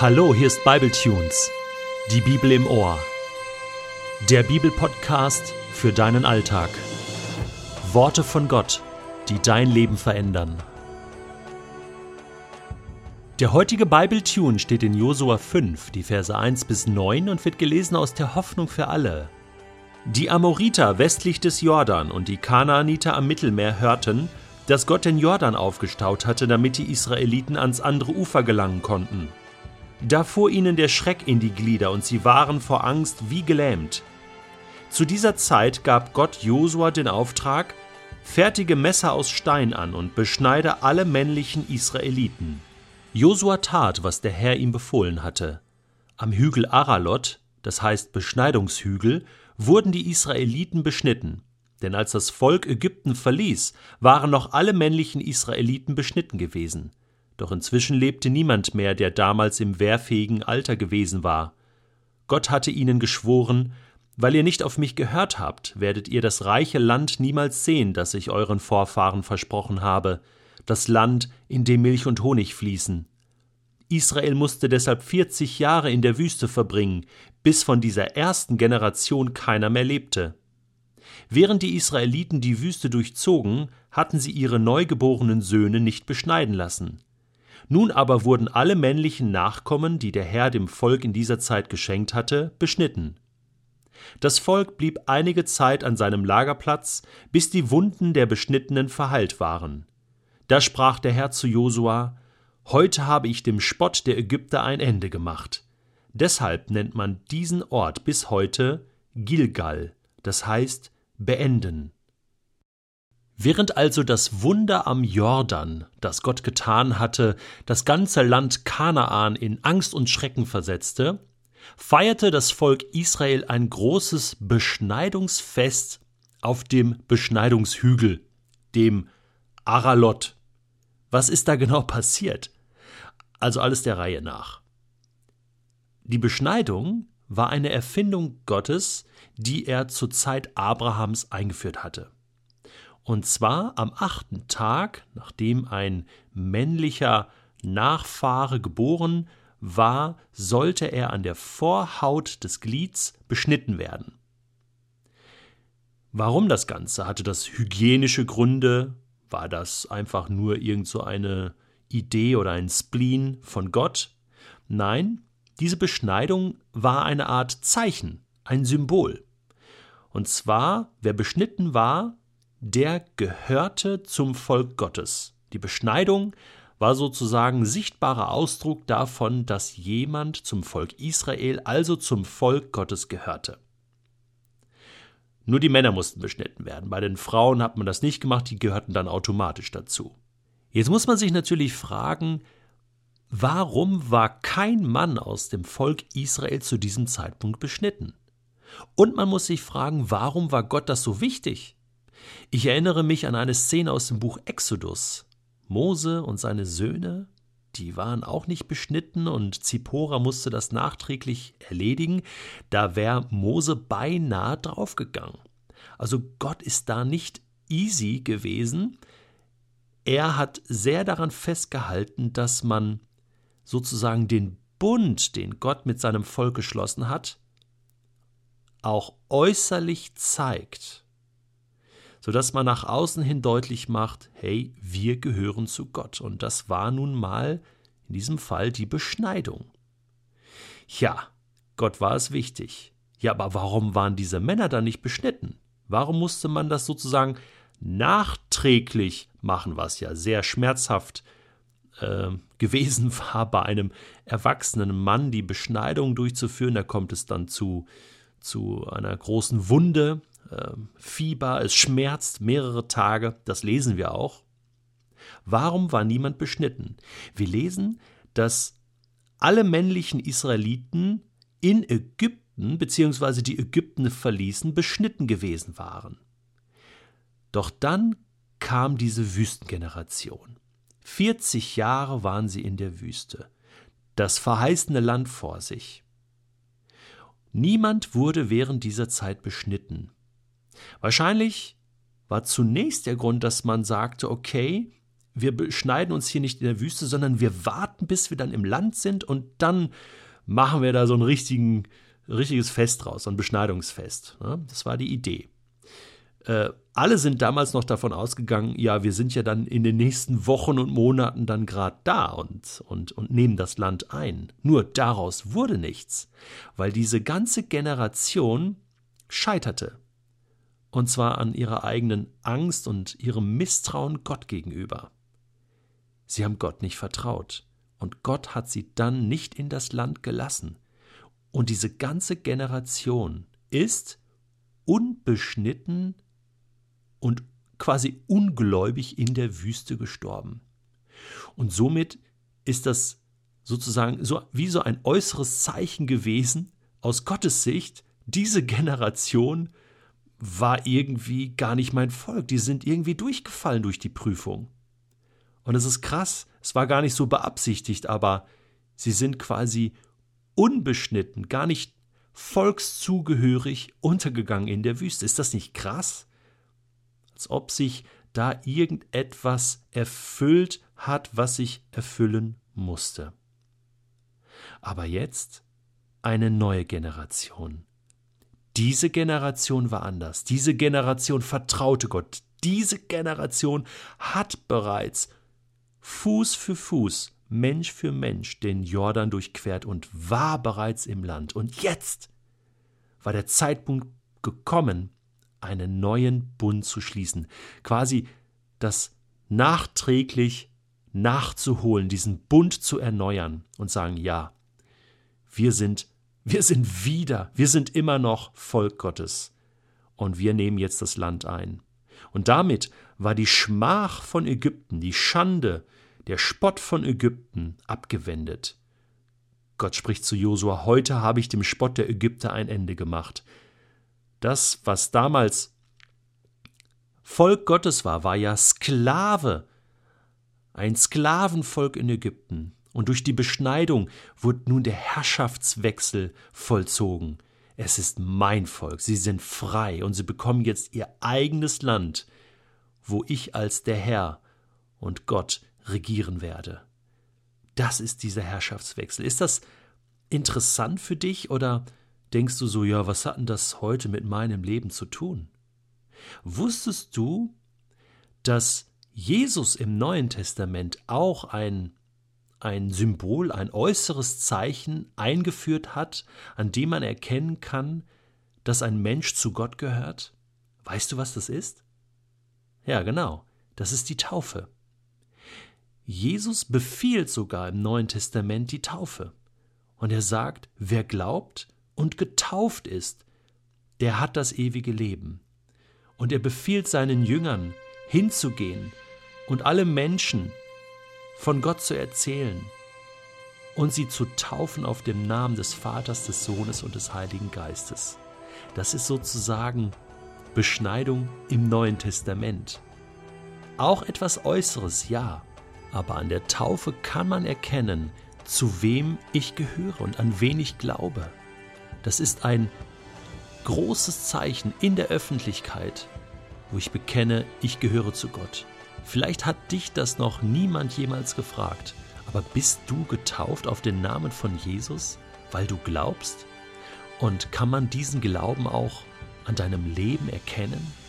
Hallo, hier ist Bibletunes, die Bibel im Ohr. Der Bibelpodcast für deinen Alltag. Worte von Gott, die dein Leben verändern. Der heutige Bibletune steht in Josua 5, die Verse 1 bis 9 und wird gelesen aus der Hoffnung für alle. Die Amoriter westlich des Jordan und die Kanaaniter am Mittelmeer hörten, dass Gott den Jordan aufgestaut hatte, damit die Israeliten ans andere Ufer gelangen konnten. Da fuhr ihnen der Schreck in die Glieder und sie waren vor Angst wie gelähmt. Zu dieser Zeit gab Gott Josua den Auftrag, fertige Messer aus Stein an und beschneide alle männlichen Israeliten. Josua tat, was der Herr ihm befohlen hatte. Am Hügel Aralot, das heißt Beschneidungshügel, wurden die Israeliten beschnitten. Denn als das Volk Ägypten verließ, waren noch alle männlichen Israeliten beschnitten gewesen. Doch inzwischen lebte niemand mehr, der damals im wehrfähigen Alter gewesen war. Gott hatte ihnen geschworen, weil ihr nicht auf mich gehört habt, werdet ihr das reiche Land niemals sehen, das ich euren Vorfahren versprochen habe, das Land, in dem Milch und Honig fließen. Israel musste deshalb vierzig Jahre in der Wüste verbringen, bis von dieser ersten Generation keiner mehr lebte. Während die Israeliten die Wüste durchzogen, hatten sie ihre neugeborenen Söhne nicht beschneiden lassen. Nun aber wurden alle männlichen Nachkommen, die der Herr dem Volk in dieser Zeit geschenkt hatte, beschnitten. Das Volk blieb einige Zeit an seinem Lagerplatz, bis die Wunden der Beschnittenen verheilt waren. Da sprach der Herr zu Josua: Heute habe ich dem Spott der Ägypter ein Ende gemacht. Deshalb nennt man diesen Ort bis heute Gilgal, das heißt beenden. Während also das Wunder am Jordan, das Gott getan hatte, das ganze Land Kanaan in Angst und Schrecken versetzte, feierte das Volk Israel ein großes Beschneidungsfest auf dem Beschneidungshügel, dem Aralot. Was ist da genau passiert? Also alles der Reihe nach. Die Beschneidung war eine Erfindung Gottes, die er zur Zeit Abrahams eingeführt hatte. Und zwar am achten Tag, nachdem ein männlicher Nachfahre geboren war, sollte er an der Vorhaut des Glieds beschnitten werden. Warum das Ganze? Hatte das hygienische Gründe? War das einfach nur irgend so eine Idee oder ein Spleen von Gott? Nein, diese Beschneidung war eine Art Zeichen, ein Symbol. Und zwar, wer beschnitten war, der gehörte zum Volk Gottes. Die Beschneidung war sozusagen sichtbarer Ausdruck davon, dass jemand zum Volk Israel, also zum Volk Gottes gehörte. Nur die Männer mussten beschnitten werden. Bei den Frauen hat man das nicht gemacht, die gehörten dann automatisch dazu. Jetzt muss man sich natürlich fragen, warum war kein Mann aus dem Volk Israel zu diesem Zeitpunkt beschnitten? Und man muss sich fragen, warum war Gott das so wichtig? Ich erinnere mich an eine Szene aus dem Buch Exodus. Mose und seine Söhne, die waren auch nicht beschnitten und Zippora musste das nachträglich erledigen. Da wäre Mose beinahe draufgegangen. Also Gott ist da nicht easy gewesen. Er hat sehr daran festgehalten, dass man sozusagen den Bund, den Gott mit seinem Volk geschlossen hat, auch äußerlich zeigt sodass man nach außen hin deutlich macht, hey, wir gehören zu Gott. Und das war nun mal in diesem Fall die Beschneidung. Ja, Gott war es wichtig. Ja, aber warum waren diese Männer dann nicht beschnitten? Warum musste man das sozusagen nachträglich machen, was ja sehr schmerzhaft äh, gewesen war, bei einem erwachsenen Mann die Beschneidung durchzuführen? Da kommt es dann zu, zu einer großen Wunde, Fieber, es schmerzt mehrere Tage, das lesen wir auch. Warum war niemand beschnitten? Wir lesen, dass alle männlichen Israeliten in Ägypten bzw. die Ägypten verließen, beschnitten gewesen waren. Doch dann kam diese Wüstengeneration. 40 Jahre waren sie in der Wüste, das verheißene Land vor sich. Niemand wurde während dieser Zeit beschnitten. Wahrscheinlich war zunächst der Grund, dass man sagte, okay, wir beschneiden uns hier nicht in der Wüste, sondern wir warten, bis wir dann im Land sind und dann machen wir da so ein richtigen, richtiges Fest draus, so ein Beschneidungsfest. Ne? Das war die Idee. Äh, alle sind damals noch davon ausgegangen, ja, wir sind ja dann in den nächsten Wochen und Monaten dann gerade da und, und, und nehmen das Land ein. Nur daraus wurde nichts, weil diese ganze Generation scheiterte. Und zwar an ihrer eigenen Angst und ihrem Misstrauen Gott gegenüber. Sie haben Gott nicht vertraut. Und Gott hat sie dann nicht in das Land gelassen. Und diese ganze Generation ist unbeschnitten und quasi ungläubig in der Wüste gestorben. Und somit ist das sozusagen so wie so ein äußeres Zeichen gewesen aus Gottes Sicht, diese Generation war irgendwie gar nicht mein Volk, die sind irgendwie durchgefallen durch die Prüfung. Und es ist krass, es war gar nicht so beabsichtigt, aber sie sind quasi unbeschnitten, gar nicht volkszugehörig untergegangen in der Wüste. Ist das nicht krass? Als ob sich da irgendetwas erfüllt hat, was sich erfüllen musste. Aber jetzt eine neue Generation. Diese Generation war anders. Diese Generation vertraute Gott. Diese Generation hat bereits Fuß für Fuß, Mensch für Mensch den Jordan durchquert und war bereits im Land. Und jetzt war der Zeitpunkt gekommen, einen neuen Bund zu schließen, quasi das nachträglich nachzuholen, diesen Bund zu erneuern und sagen, ja, wir sind, wir sind wieder, wir sind immer noch Volk Gottes und wir nehmen jetzt das Land ein. Und damit war die Schmach von Ägypten, die Schande, der Spott von Ägypten abgewendet. Gott spricht zu Josua: Heute habe ich dem Spott der Ägypter ein Ende gemacht. Das, was damals Volk Gottes war, war ja Sklave, ein Sklavenvolk in Ägypten. Und durch die Beschneidung wurde nun der Herrschaftswechsel vollzogen. Es ist mein Volk, sie sind frei und sie bekommen jetzt ihr eigenes Land, wo ich als der Herr und Gott regieren werde. Das ist dieser Herrschaftswechsel. Ist das interessant für dich oder denkst du so, ja, was hat denn das heute mit meinem Leben zu tun? Wusstest du, dass Jesus im Neuen Testament auch ein, ein Symbol, ein äußeres Zeichen eingeführt hat, an dem man erkennen kann, dass ein Mensch zu Gott gehört? Weißt du, was das ist? Ja, genau, das ist die Taufe. Jesus befiehlt sogar im Neuen Testament die Taufe. Und er sagt, wer glaubt und getauft ist, der hat das ewige Leben. Und er befiehlt seinen Jüngern, hinzugehen und alle Menschen von Gott zu erzählen und sie zu taufen auf dem Namen des Vaters, des Sohnes und des Heiligen Geistes. Das ist sozusagen Beschneidung im Neuen Testament. Auch etwas Äußeres, ja, aber an der Taufe kann man erkennen, zu wem ich gehöre und an wen ich glaube. Das ist ein großes Zeichen in der Öffentlichkeit, wo ich bekenne, ich gehöre zu Gott. Vielleicht hat dich das noch niemand jemals gefragt, aber bist du getauft auf den Namen von Jesus, weil du glaubst? Und kann man diesen Glauben auch an deinem Leben erkennen?